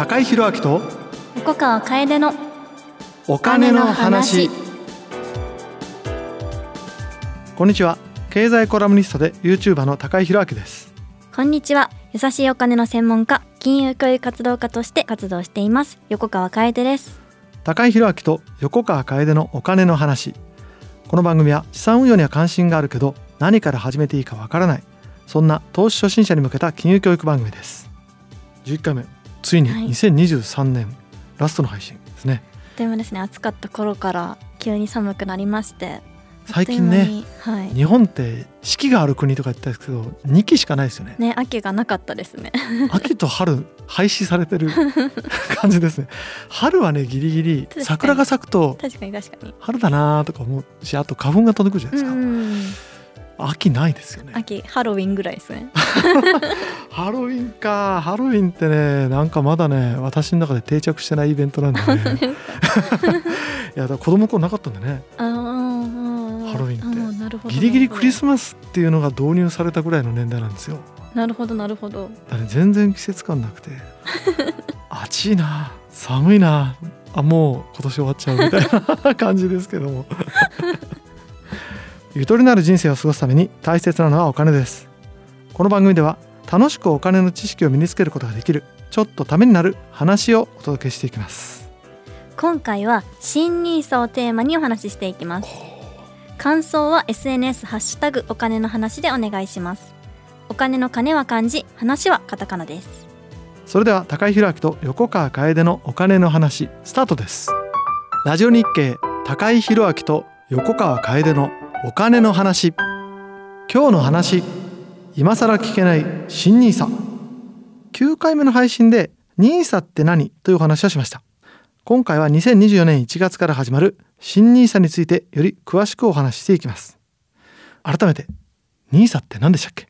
高井宏明と横川楓のお金の話。こんにちは。経済コラムニストで YouTuber の高井宏明です。こんにちは。優しいお金の専門家金融教育活動家として活動しています横川楓です。高井宏明と横川楓のお金の話。この番組は資産運用には関心があるけど何から始めていいかわからない。そんな投資初心者に向けた金融教育番組です。11回目ついにはい。2023年ラストの配信ですね、でもですね暑かった頃から急に寒くなりまして最近ねはい。日本って四季がある国とか言ったんですけど2期しかないですよね。ね秋がなかったですね。秋と春廃止されてる 感じですね。春はねギリギリ桜が咲くと確かに確かに。春だなとか思うしあと花粉が飛んでくるじゃないですか、うん秋ないですよね。秋ハロウィンぐらいですね。ハロウィンか。ハロウィンってねなんかまだね私の中で定着してないイベントなんでね。いやだ子供の頃なかったんでね。ハロウィンって。ギリギリクリマスマスっていうのが導入されたぐらいの年代なんですよ。なるほどなるほど。だから全然季節感なくて。暑いな寒いなあもう今年終わっちゃうみたいな感じですけどもゆとりのある人生を過ごすために大切なのはお金です。この番組では楽しくお金の知識を身につけることができるちょっとためになる話をお届けしていきます。今回は新ニーサをテーマにお話ししていきます。感想は SNS ハッシュタグお金の話でお願いします。お金の金は漢字話はカタカナです。それでは高井宏明と横川楓のお金の話スタートです。ラジオ日経高井宏明と横川楓のお金の話。今日の話。今更聞けない。新ニーサ9回目の配信でニーサって何？というお話をしました。今回は2024年1月から始まる新ニーサについてより詳しくお話ししていきます。改めてニーサって何でしたっけ？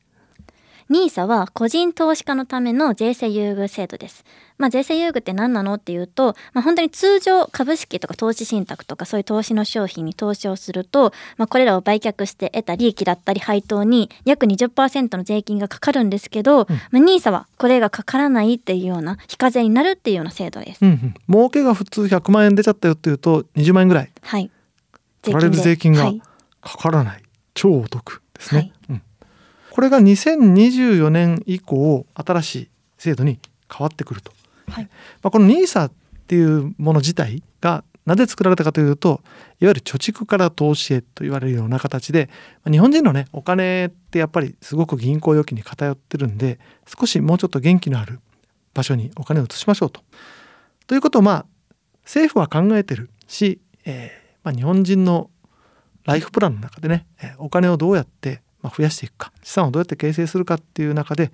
ニーサは個人投資家のための税制優遇制度です。まあ、税制優遇って何なのっていうと、まあ、本当に通常株式とか投資信託とかそういう投資の商品に投資をすると、まあ、これらを売却して得た利益だったり配当に約20%の税金がかかるんですけど、まあ、ニーサはこれがかからないっていうような非課税になるっていうような制度です。うんうん、儲けが普通100万円出ちゃったよっていうと20万円ぐらい。はい。取られる税金がはい。かからない、超お得ですね、はい。うん、これが2024年以降新しい制度に変わってくると、はいまあ、この NISA っていうもの自体がなぜ作られたかというといわゆる貯蓄から投資へと言われるような形でまあ日本人のねお金ってやっぱりすごく銀行預金に偏ってるんで少しもうちょっと元気のある場所にお金を移しましょうと。ということをまあ政府は考えてるし、えーまあ、日本人のライフプランの中でね、えーお金をどうやってまあ増やしていくか。資産をどうやって形成するかっていう中で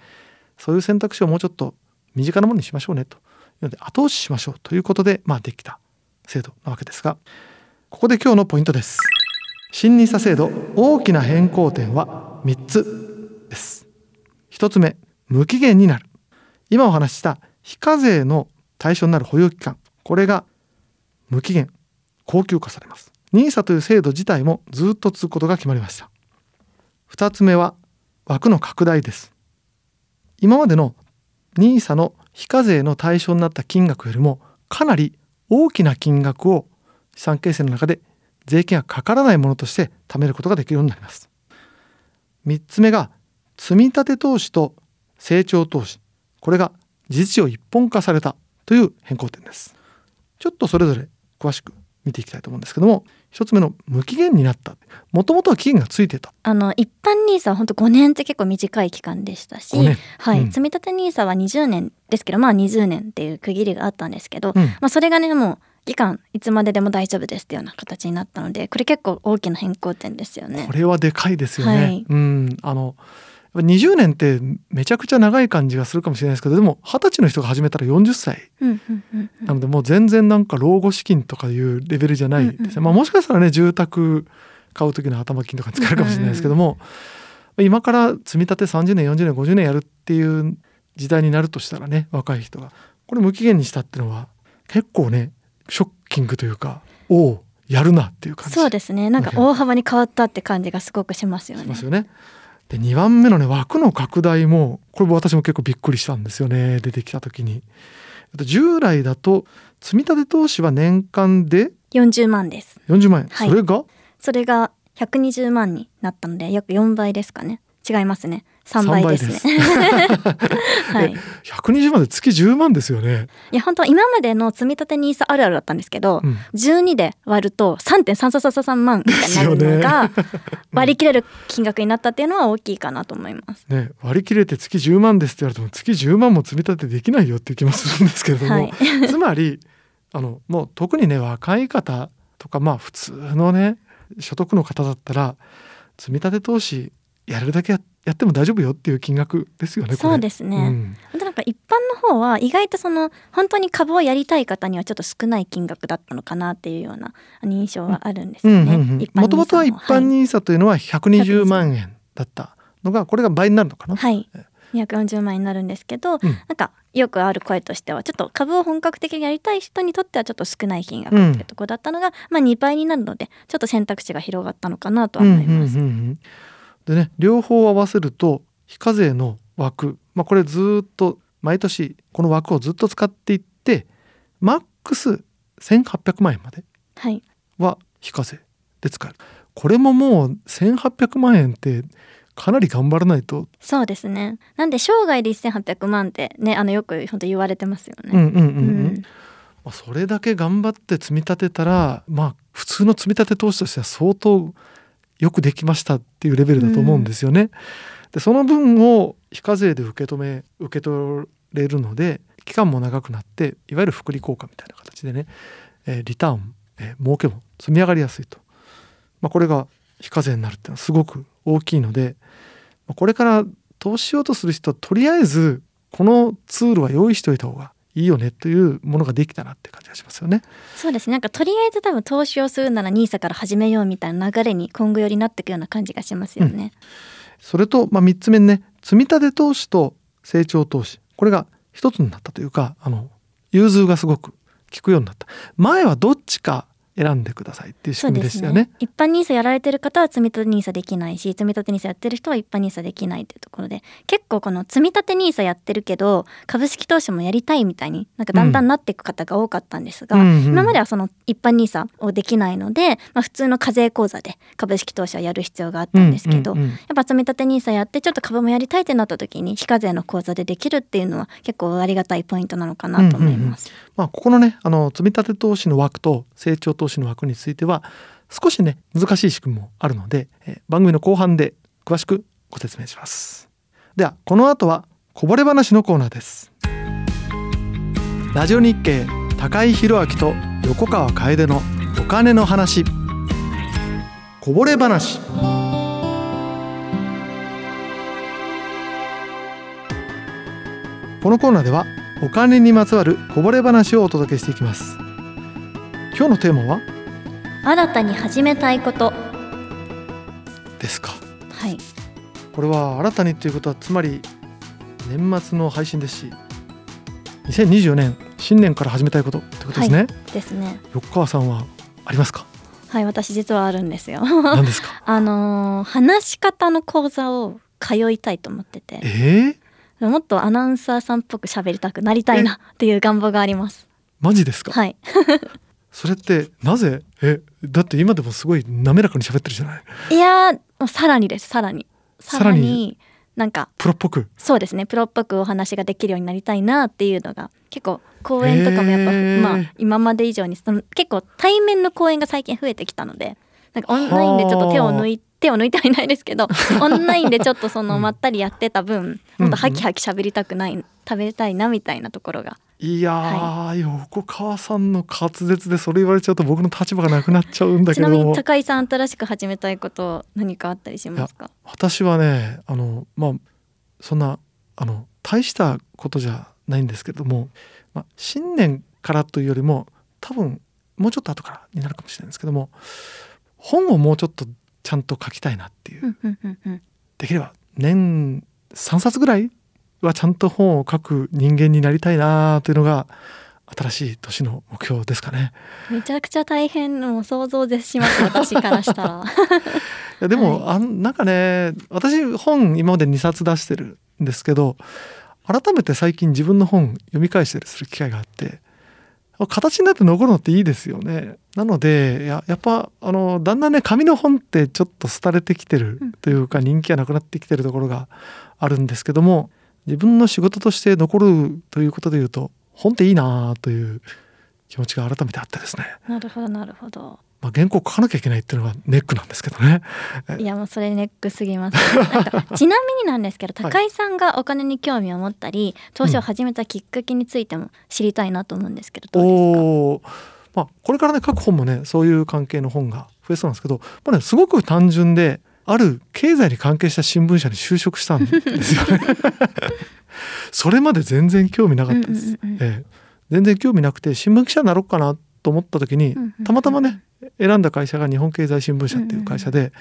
そういう選択肢をもうちょっと身近なものにしましょうねと。いうので後押ししましょうということで、まあ、できた制度なわけですがここで今日のポイントです。新 NISA 制度大きな変更点は3つです。1つ目無期限になる。今お話しした非課税の対象になる保有期間。これが無期限恒久化されます。NISA という制度自体もずっと続くことが決まりました。2つ目は枠の拡大です。今までの NISA の非課税の対象になった金額よりもかなり大きな金額を資産形成の中で税金がかからないものとして貯めることができるようになります。3つ目が積立投資と成長投資。これが事実上一本化されたという変更点です。ちょっとそれぞれ詳しく見ていきたいと思うんですけども一つ目の無期限になった。もともとは期限がついてた。あの一般ニーサは本当5年って結構短い期間でしたし、5年。はい、うん。積み立てニーサは20年ですけどまあ20年っていう区切りがあったんですけど、うん。まあそれがねもう期間いつまででも大丈夫ですっていうような形になったのでこれ結構大きな変更点ですよね。こ。れはでかいですよね、はい。うん。あの20年ってめちゃくちゃ長い感じがするかもしれないですけどでも二十歳の人が始めたら40歳。なのでもう全然なんか老後資金とかいうレベルじゃないですもしかしたらね住宅買う時の頭金とかに使えるかもしれないですけども、今から積み立て30年40年50年やるっていう時代になるとしたらね若い人がこれ無期限にしたっていうのは結構ねショッキングというかおおやるなっていう感じ。そうですね。なんか大幅に変わったって感じがすごくしますよね。しますよね。で2番目のね枠の拡大もこれも私も結構びっくりしたんですよね。出てきた時に。従来だと積立投資は年間で40万です。40万円、はい。それが？それが120万になったので約4倍ですかね。違いますね3倍です。ね。はい。120万で月10万ですよね。いや本当は今までの積み立て NISA あるあるだったんですけど、うん。12で割ると3.333万みたいになるのが 割り切れる金額になったっていうのは大きいかなと思います。ね、割り切れて月10万ですって言われても月10万も積み立てできないよっていう気もするんですけれども、はい。つまりあのもう特にね若い方とかまあ普通のね所得の方だったら積み立て投資やれるだけややっても大丈夫よっていう金額ですよね。そうですねんあとなんか一般の方は意外とその本当に株をやりたい方にはちょっと少ない金額だったのかなっていうような印象はあるんですよね。もともとは一般に NISA というのは120万円だったのがこれが倍になるのかな？はい、240万円になるんですけど、うんなんかよくある声としてはちょっと株を本格的にやりたい人にとってはちょっと少ない金額っていうところだったのが、まあ2倍になるのでちょっと選択肢が広がったのかなとは思います。うんうんうんうんでね両方合わせると非課税の枠、まあ、これずーっと毎年この枠をずっと使っていってマックス1800万円まではい。は非課税で使える。これももう1800万円ってかなり頑張らないと、そうですね。なんで生涯で1800万ってねあのよく本当言われてますよね。うんうんうんうん。うん。まあ、それだけ頑張って積み立てたらまあ普通の積み立て投資としては相当よくできましたっていうレベルだと思うんですよね。でその分を非課税で受け止め受け取れるので期間も長くなっていわゆる福利効果みたいな形でね、えーリターン、えー儲けも積み上がりやすいと、まあ、これが非課税になるっていうのはすごく大きいので、まあこれから投資しようとする人はとりあえずこのツールは用意しておいた方がいいよねというものができたなって感じがしますよね。そうですね。なんかとりあえず多分投資をするなら NISA から始めようみたいな流れに今後よりなっていくような感じがしますよね。それと、まあ、3つ目にね。積み立て投資と成長投資。これが一つになったというかあの融通がすごく効くようになった。前はどっちか選んでくださいっていう仕組みでしたよね。一般 NISA やられてる方は積み立て NISA できないし積み立て NISA やってる人は一般 NISA できないというところで結構この積み立て NISA やってるけど株式投資もやりたいみたいになんかだんだんなっていく方が多かったんですが、うんうん今まではその一般 NISA をできないので、まあ、普通の課税口座で株式投資はやる必要があったんですけど、うんうんうんやっぱ積み立て NISA やってちょっと株もやりたいってなった時に非課税の口座でできるっていうのは結構ありがたいポイントなのかなと思います。まあ、ここのねあの積み立て投資の枠と成長投資の枠については少しね難しい仕組みもあるので、え番組の後半で詳しくご説明します。ではこの後はこぼれ話のコーナーです。ラジオ日経高井宏明と横川楓のお金の話。こぼれ話。このコーナーではお金にまつわるこぼれ話をお届けしていきます。今日のテーマは？新たに始めたいこと。ですか。はい。これは新たにということはつまり年末の配信ですし2024年新年から始めたいことってことですね、ですね。横川さんはありますか？はい私実はあるんですよ。何ですか？あのー話し方の講座を通いたいと思ってて。えー、もっとアナウンサーさんっぽく喋りたくなりたいなっていう願望があります。マジですか、はい。それってなぜ？え？だって今でもすごい滑らかに喋ってるじゃない。いやーさらにですさらに。さらになんかプロっぽく？そうですねプロっぽくお話ができるようになりたいなっていうのが結構講演とかもやっぱ、まあ今まで以上にその結構対面の講演が最近増えてきたのでなんかオンラインでちょっと手を抜い手を抜いてはいないですけど オンラインでちょっとそのまったりやってた分もっとハキハキ喋りたくない食べたいなみたいなところが。いやー、横川さんの滑舌でそれ言われちゃうと僕の立場がなくなっちゃうんだちなみに高井さん新しく始めたいこと何かあったりしますか？私はねあのまあそんなあの大したことじゃないんですけども、まあ、新年からというよりも多分もうちょっと後からになるかもしれないんですけども本をもうちょっとちゃんと書きたいなっていう。できれば年3冊ぐらいはちゃんと本を書く人間になりたいなというのが新しい年の目標ですかね。めちゃくちゃ大変もう想像絶します私からしたら。いやでも、あんなんかね私本今まで2冊出してるんですけど改めて最近自分の本読み返したりする機会があって形になって残るのっていいですよね。なのでややっぱあのだんだんね紙の本ってちょっと廃れてきてるというか人気がなくなってきてるところがあるんですけども自分の仕事として残るということでいうと本っていいなという気持ちが改めてあってですね。なるほどなるほど。まあ、原稿書かなきゃいけないっていうのがネックなんですけどね。いやもうそれネックすぎます。ちなみになんですけど高井さんがお金に興味を持ったり、投資を始めたきっかけについても知りたいなと思うんですけどどうですか？まあ、これからね書く本もねそういう関係の本が増えそうなんですけど、まあね、すごく単純である経済に関係した新聞社に就職したんですよね。それまで全然興味なかったです。ええ、全然興味なくて新聞記者になろうかなと思った時にたまたまね選んだ会社が日本経済新聞社っていう会社で、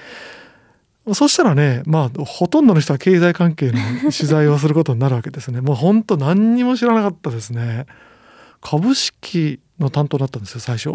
そしたらねまあほとんどの人は経済関係の取材をすることになるわけですね。もうほんと何にも知らなかったですね。株式の担当だったんですよ最初。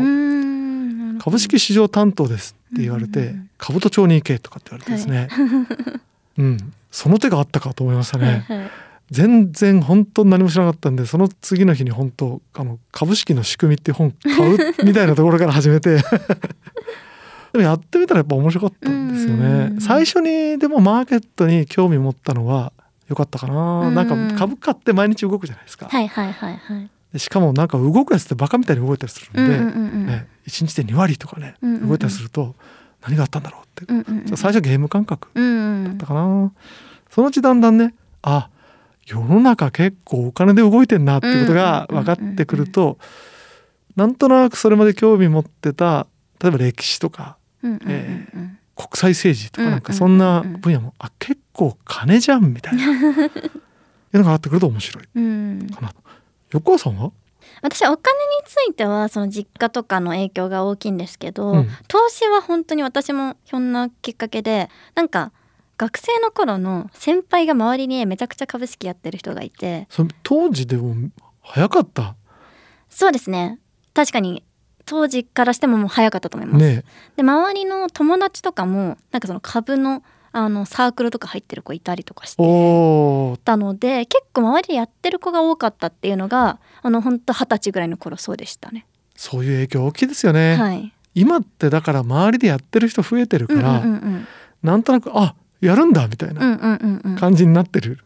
株式市場担当ですって言われて兜町に行けとかって言われてですね、はい、うん。その手があったかと思いましたね、はいはい全然本当に何も知らなかったんでその次の日に本当あの株式の仕組みって本買う みたいなところから始めて でもやってみたらやっぱ面白かったんですよね。最初にでもマーケットに興味持ったのは良かったかな。なんか株価って毎日動くじゃないですか。はいはいはいはい。でしかもなんか動くやつってバカみたいに動いたりするんで、ね、1日で2割とかね、動いたりすると何があったんだろうって、うんうんうん、最初ゲーム感覚だったかな。そのうちだんだんねあ世の中結構お金で動いてんなってことが分かってくるとなんとなくそれまで興味持ってた例えば歴史とか、え国際政治とかなんかそんな分野も、あ結構金じゃんみたいな。いうのが分かってくると面白いかな。と。横川さんは？私お金についてはその実家とかの影響が大きいんですけど、うん、投資は本当に私もひょんなきっかけでなんか学生の頃の先輩が周りにめちゃくちゃ株式やってる人がいて。そ当時でも早かった？そうですね。確かに。当時からしてももう早かったと思います、ね、で周りの友達とかもなんかその株のあのサークルとか入ってる子いたりとかして。たので結構周りでやってる子が多かったっていうのがあの本当二十歳ぐらいの頃そうでしたね。そういう影響大きいですよね、はい、今ってだから周りでやってる人増えてるから、うんうんうん、なんとなくあやるんだみたいな感じになってる。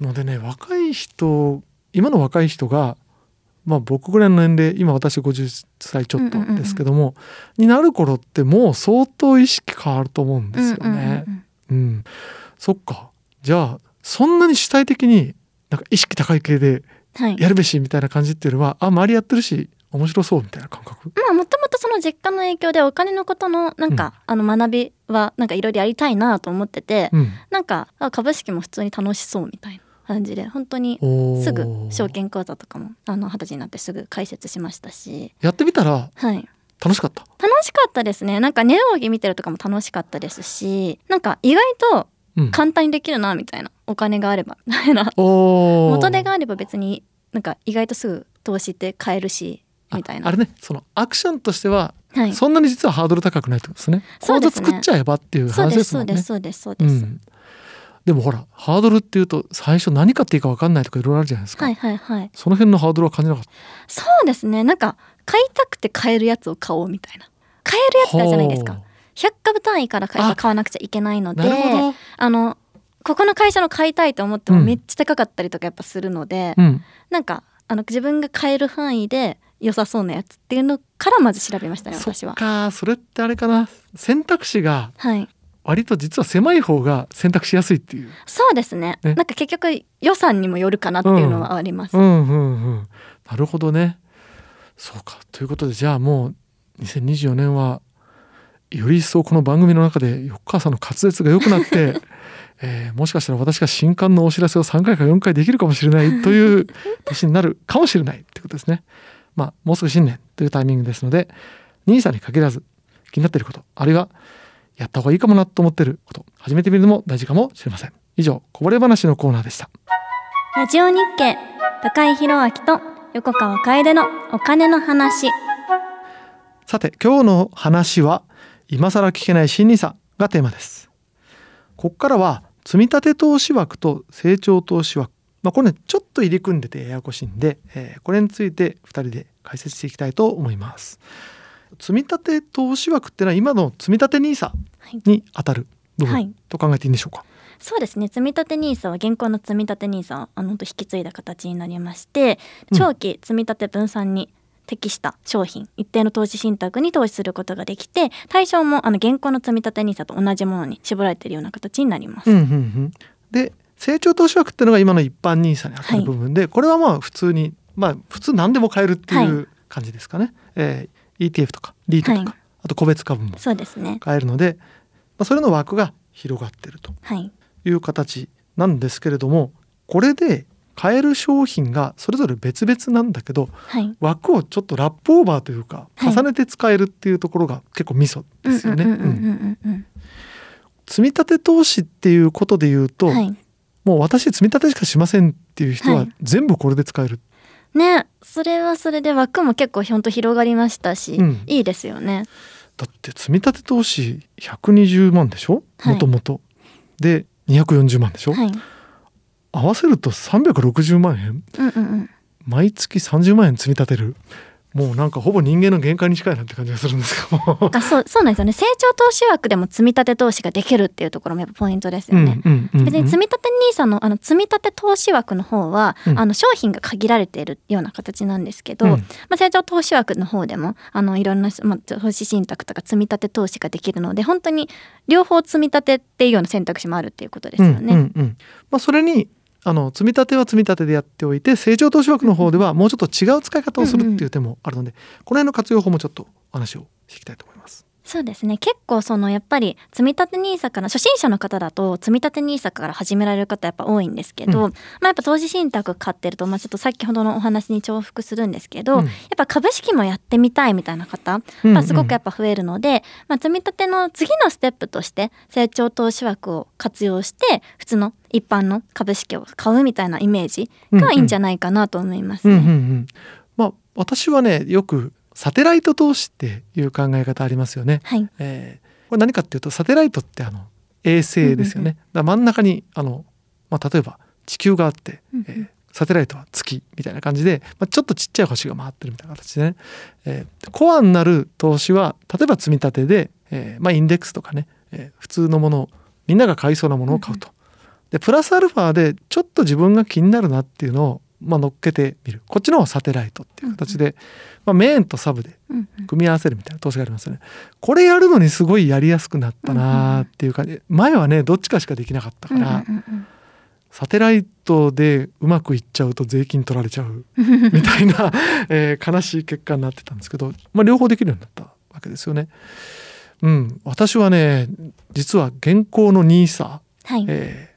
のでね若い人今の若い人がまあ僕ぐらいの年齢今私50歳ちょっとですけども、になる頃ってもう相当意識変わると思うんですよね。うん、そっか。じゃあそんなに主体的になんか意識高い系でやるべしみたいな感じっていうのは、はい、あ周りやってるし面白そうみたいな感覚？まあもともとその実家の影響でお金のことのなんか、うん、あの学びはなんかいろいろやりたいなと思ってて、うん、なんか株式も普通に楽しそうみたいな感じで本当にすぐ証券口座とかもあの二十歳になってすぐ開設しましたし。やってみたらはい。楽しかった？楽しかったですね。なんか値動き見てるとかも楽しかったですしなんか意外と簡単にできるなみたいな、うん、お金があればみたいな。元手があれば別になんか意外とすぐ投資って買えるしみたいな。あれねそのアクションとしては、はい、そんなに実はハードル高くないってことですね。口座作っちゃえばっていう話ですもんね。そうですそうですそうです、うん、でもほらハードルっていうと最初何買っていいか分かんないとかいろいろあるじゃないですか。はいはいはい。その辺のハードルは感じなかった。そうですね。なんか買いたくて買えるやつを買おうみたいな。買えるやつだじゃないですか。100株単位から買わなくちゃいけないのであのここの会社の買いたいと思ってもめっちゃ高かったりとかやっぱするので、うん、なんかあの自分が買える範囲で良さそうなやつっていうのからまず調べましたね私は。かそれってあれかな選択肢が割と実は狭い方が選択しやすいっていう。そうですね。ねなんか結局予算にもよるかなっていうのはあります。うん、うん、うんうんなるほどね。そうかということでじゃあもう2024年はより一層この番組の中で横川さんの滑舌が良くなって えー、もしかしたら私が新刊のお知らせを3回か4回できるかもしれないという年になるかもしれないってことですね。まあ、もうすぐ新年というタイミングですので NISA に限らず気になっていることあるいはやった方がいいかもなと思っていること始めてみるのも大事かもしれません。以上こぼれ話のコーナーでした。ラジオ日経高井宏明と横川楓のお金の話。さて今日の話は今更聞けない新 NISA がテーマです。ここからは積立投資枠と成長投資枠まあ、これねちょっと入り組んでてややこしいんで、えーこれについて2人で解説していきたいと思います。積立投資枠ってのは今の積立 NISA はいに当たる部はい分と考えていいんでしょうか？そうですね積立 NISA は現行の積立 NISA をあの引き継いだ形になりましてうん長期積立分散に適した商品一定の投資信託に投資することができて対象もあの現行の積立 NISA と同じものに絞られているような形になります。うんうんうん、で成長投資枠っていうのが今の一般 NISA に当たる部分で、これはまあ普通にまあ普通何でも買えるっていう感じですかね。えー ETF とか REIT とか、はい。あと個別株もそうですね。買えるので、まあ、それの枠が広がってるとはい。いう形なんですけれどもこれで買える商品がそれぞれ別々なんだけどはい。枠をちょっとラップオーバーというかはい。重ねて使えるっていうところが結構ミソですよね。積み立て投資っていうことで言うと、うんはいもう私積み立てしかしませんっていう人ははい。全部これで使える、ねそれはそれで枠も結構ほんと広がりましたし、うん。いいですよね。だって積み立て投資120万でしょ？はい。もともとで240万でしょ、はい、合わせると360万円？うんうんうん。毎月30万円積み立てるもうなんかほぼ人間の限界に近いなって感じがするんですけど。あそうそうなんですよね。成長投資枠でも積み立て投資ができるっていうところもやっぱポイントですよね。うんうんうんうん別に積み立て NISA のあの積み立て投資枠の方は、うんあの商品が限られているような形なんですけど、うん。まあ、成長投資枠の方でもあのいろんな、まあ、投資信託とか積み立て投資ができるので本当に両方積み立てっていうような選択肢もあるっていうことですよね。うんうんうん。まあ、それにあの積み立ては積み立てでやっておいて成長投資枠の方ではもうちょっと違う使い方をするっていう手もあるので、この辺の活用法もちょっとお話をしていきたいと思います。そうですね。結構そのやっぱり積み立て NISA から初心者の方だと積み立て NISA から始められる方やっぱ多いんですけど、うん。まあやっぱ投資信託買ってると、まあ、ちょっと先ほどのお話に重複するんですけど、うん。やっぱ株式もやってみたいみたいな方、うんまあ、すごくやっぱ増えるので、まあ、積み立ての次のステップとして成長投資枠を活用して普通の一般の株式を買うみたいなイメージがいいんじゃないかなと思いますうんうんうね。ん、まあ私はねよくサテライト投資っていう考え方ありますよね。はい、えーこれ何かっていうとサテライトってあの衛星ですよね。だ真ん中にあの、まあ、例えば地球があって、えーサテライトは月みたいな感じで、まあ、ちょっとちっちゃい星が回ってるみたいな形でね、えーコアになる投資は例えば積み立てで、えーまあ、インデックスとかね、えー普通のものをみんなが買いそうなものを買うと。でプラスアルファでちょっと自分が気になるなっていうのを、まあ、乗っけてみる。こっちの方がサテライトっていう形で、まあ、メインとサブでうんうん。組み合わせるみたいな投資がありますよね。これやるのにすごいやりやすくなったなーっていう感じ、前はねどっちかしかできなかったから、うんうんサテライトでうまくいっちゃうと税金取られちゃううんみたいな、えー悲しい結果になってたんですけど、まあ、両方できるようになったわけですよね。うん、私はね実は現行の NISA、はい、えー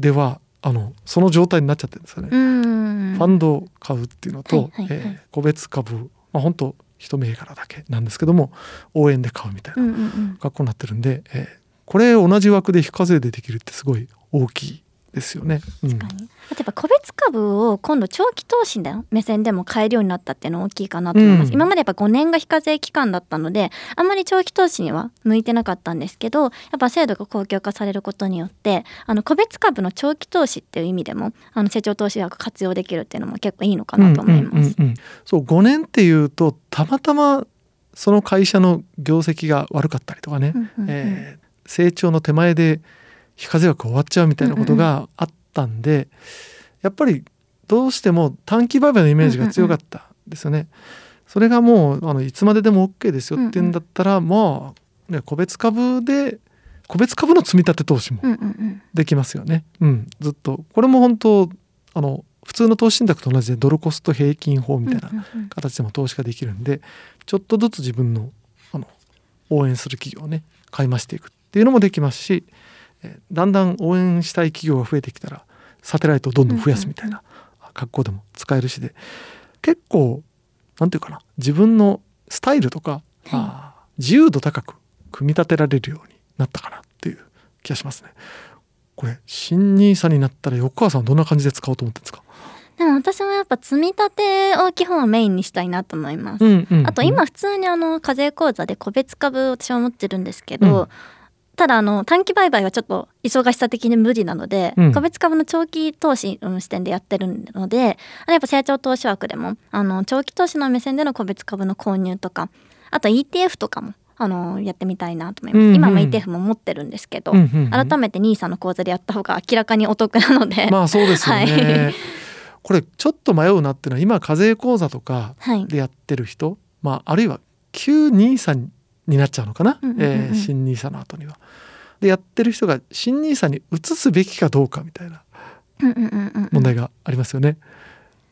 ではあのその状態になっちゃってるんですよね。うん。ファンドを買うっていうのと、はいはいはい。えー個別株、まあ、本当一銘柄だけなんですけども応援で買うみたいなうんうんうん。格好になってるんで、えーこれ同じ枠で非課税でできるってすごい大きいですよね。うん。確かに。あとやっぱ個別株を今度長期投資の目線でも買えるようになったっていうのは大きいかなと思います、うん。今までやっぱ5年が非課税期間だったのであんまり長期投資には向いてなかったんですけどやっぱ制度が公共化されることによってあの個別株の長期投資っていう意味でもあの成長投資枠活用できるっていうのも結構いいのかなと思います。うんうんうんうん。そう5年っていうとたまたまその会社の業績が悪かったりとかね、うんうんうん。えー成長の手前で非課税枠終わっちゃうみたいなことがあったんで、やっぱりどうしても短期売買のイメージが強かったんですよね。それがもうあのいつまででも OK ですよっていうんだったら、まあ、ね、個別株で個別株の積み立て投資もうんうんうん。できますよね。うん、ずっと。これも本当あの普通の投資信託と同じでドルコスト平均法みたいなうんうんうん形でも投資ができるんでちょっとずつ自分のあの応援する企業をね買い増していくっていうのもできますし、えーだんだん応援したい企業が増えてきたらサテライトをどんどん増やすみたいな格好でも使えるしで結構なんていうかな自分のスタイルとか、自由度高く組み立てられるようになったかなっていう気がしますね。これ新ニーサになったら横川さんはどんな感じで使おうと思ってるんですか、でも私もやっぱ積み立てを基本はメインにしたいなと思います。んうんあと今普通にあの課税口座で個別株を私は持ってるんですけど、ただあの短期売買はちょっと忙しさ的に無理なので、うん。個別株の長期投資の視点でやってるのであのやっぱ成長投資枠でもあの長期投資の目線での個別株の購入とかあと ETF とかもあのやってみたいなと思います、うんうん今も ETF も持ってるんですけど、うんうんうん。改めて NISA の口座でやった方が明らかにお得なので、まあそうですよね、はい。これちょっと迷うなっていうのは今課税口座とかはい。でやってる人、まああるいは旧 NISA になっちゃうのかな、うんうんうんうんえー新 NISA の後には。でやってる人が新 NISA に移すべきかどうかみたいな問題がありますよね。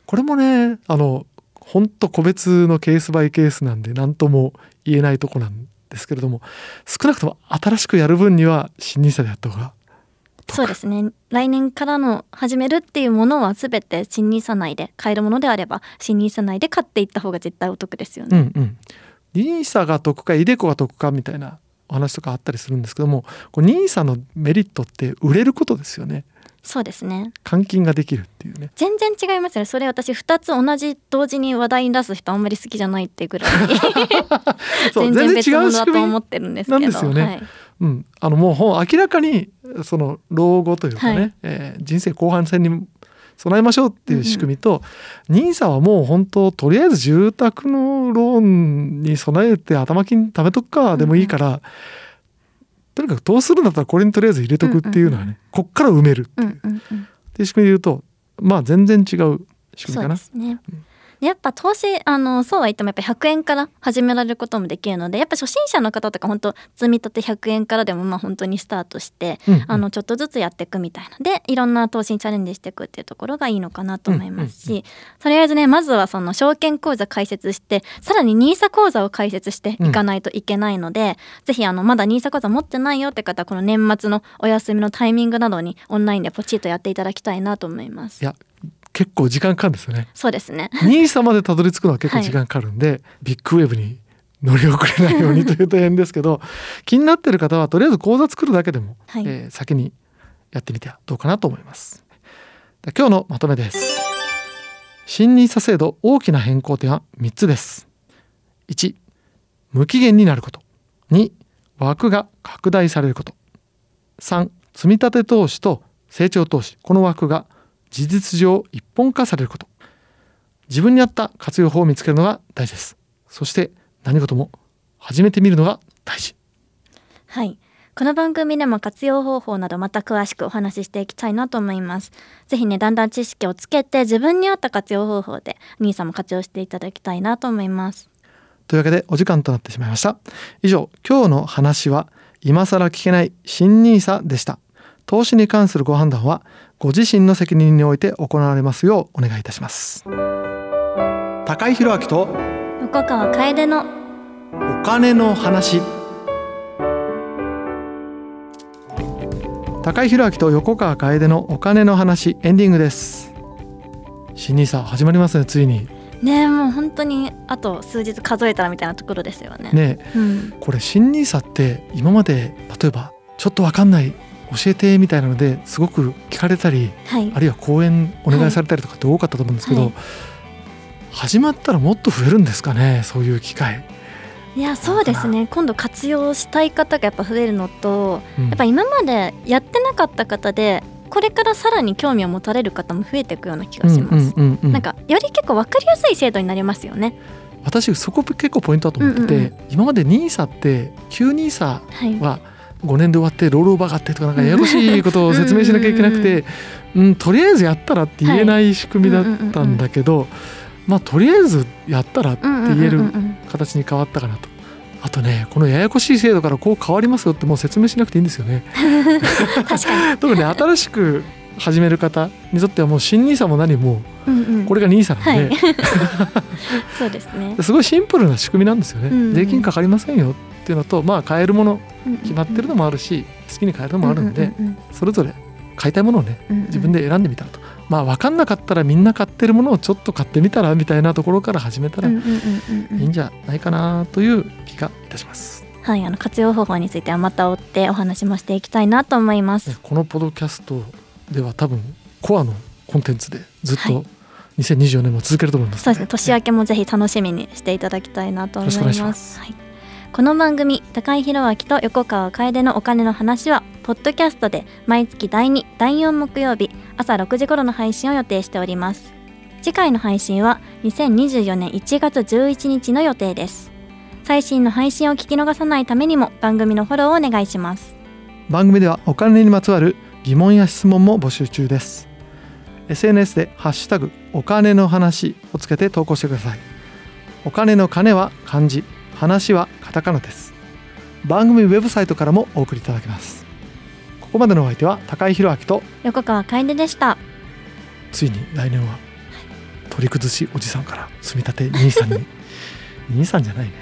これもねあの本当個別のケースバイケースなんで何とも言えないとこなんですけれども少なくとも新しくやる分には新 NISA でやった方がそうですね来年からの始めるっていうものは全て新ニーサ内で買えるものであれば新ニーサ内で買っていった方が絶対お得ですよね。うんうん。NISA が得かイデコが得かみたいなお話とかあったりするんですけども NISA のメリットって売れることですよね。そうですね。換金ができるっていうね。全然違いますよね。それ私2つ同じ同時に話題に出す人あんまり好きじゃないってぐらい。全然別物だと思ってるんですけど。なんですよね。はい。うん、あのもう明らかにその老後というかね、はい。えー人生後半戦に備えましょうっていう仕組みと、NISA はもう本当とりあえず住宅のローンに備えて頭金貯めとくかでもいいから、とにかくどうするんだったらこれにとりあえず入れとくっていうのはね、こっから埋めるっていう,、ういう仕組みで言うとまあ全然違う仕組みそうかな。ですね。やっぱ投資あのそうは言ってもやっぱ100円から始められることもできるのでやっぱ初心者の方とか本当積み立て100円からでもまあ本当にスタートして、うんうん。あのちょっとずつやっていくみたいな。でいろんな投資にチャレンジしていくっていうところがいいのかなと思いますし、うんうんとりあえずねまずはその証券口座開設してさらに NISA 口座を開設していかないといけないので、ぜひあのまだ NISA 口座持ってないよって方はこの年末のお休みのタイミングなどにオンラインでポチッとやっていただきたいなと思います。い。や結構時間かかるんですよね。そうですね NISA までたどり着くのは結構時間かかるんで、ビッグウェーブに乗り遅れないようにというと変ですけど 気になってる方はとりあえず口座作るだけでも、はいえー先にやってみてはどうかなと思います。で今日のまとめです。新 NISA 制度大きな変更点は3つです。1無期限になること2枠が拡大されること3積み立て投資と成長投資この枠が事実上一本化されること自分に合った活用法を見つけるのが大事ですそして何事も始めてみるのが大事はい。この番組でも活用方法などまた詳しくお話ししていきたいなと思います。ぜひね、だんだん知識をつけて自分に合った活用方法で NISA も活用していただきたいなと思います。というわけでお時間となってしまいました以上今日の話は今更聞けない新 NISA でした投資に関するご判断はご自身の責任において行われますようお願いいたします。高井宏明と横川楓のお金の話。高井宏明と横川楓のお金の話エンディングです。新 NISA 始まりますねついに。ねもう本当にあと数日数えたらみたいなところですよね。ねうん。これ新 NISA って今まで例えばちょっとわかんない教えてみたいなのですごく聞かれたりはいあ。るいは講演お願いされたりとかって多かったと思うんですけど、はい始まったらもっと増えるんですかねそういう機会、いやそうですね。今度活用したい方がやっぱ増えるのと、うんやっぱ今までやってなかった方でこれからさらに興味を持たれる方も増えていくような気がします。なんかより結構わかりやすい制度になりますよね。私そこ結構ポイントだと思ってて、うんうん今まで NISA って旧 NISA はい。は5年で終わってロールオーバーがあってとかなんかややこしいことを説明しなきゃいけなくてうんとりあえずやったらって言えない仕組みだったんだけど、まあとりあえずやったらって言える形に変わったかなと。あとねこのややこしい制度からこう変わりますよってもう説明しなくていいんですよね。特に新しく始める方にとってはもう新 NISA も何もこれが NISA なんで、そうですね。すごいシンプルな仕組みなんですよね。うんうん税金かかりませんよっていうのとまあ買えるもの決まってるのももあるし好きに買えるのもあるんで、うんそれぞれ買いたいものをね自分で選んでみたらと、まあ分かんなかったらみんな買ってるものをちょっと買ってみたらみたいなところから始めたらいいんじゃないかなという気がいたします。はい、あの活用方法についてはまた追ってお話もしていきたいなと思いますね。このポッドキャストでは多分コアのコンテンツでずっはいと2024年も続けると思いますのそうですね。年明けもぜひ楽しみにしていただきたいなと思います。よろしくお願いしますはい。この番組高井宏明と横川楓のお金の話はポッドキャストで毎月第2第4木曜日朝6時頃の配信を予定しております。次回の配信は2024年1月11日の予定です。最新の配信を聞き逃さないためにも番組のフォローをお願いします。番組ではお金にまつわる疑問や質問も募集中です。SNS でハッシュタグお金の話をつけて投稿してください。お金の金は漢字。話はカタカナです。番組ウェブサイトからもお送りいただけます。ここまでのお相手は高井宏明と横川楓でした。ついに来年は取り崩しおじさんから積み立て兄さんに。兄さんじゃないね。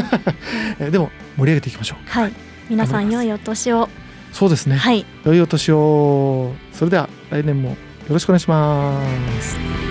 えでも盛り上げていきましょう。はい。皆さん良いお年を。そうですね、はい。良いお年を。それでは来年もよろしくお願いします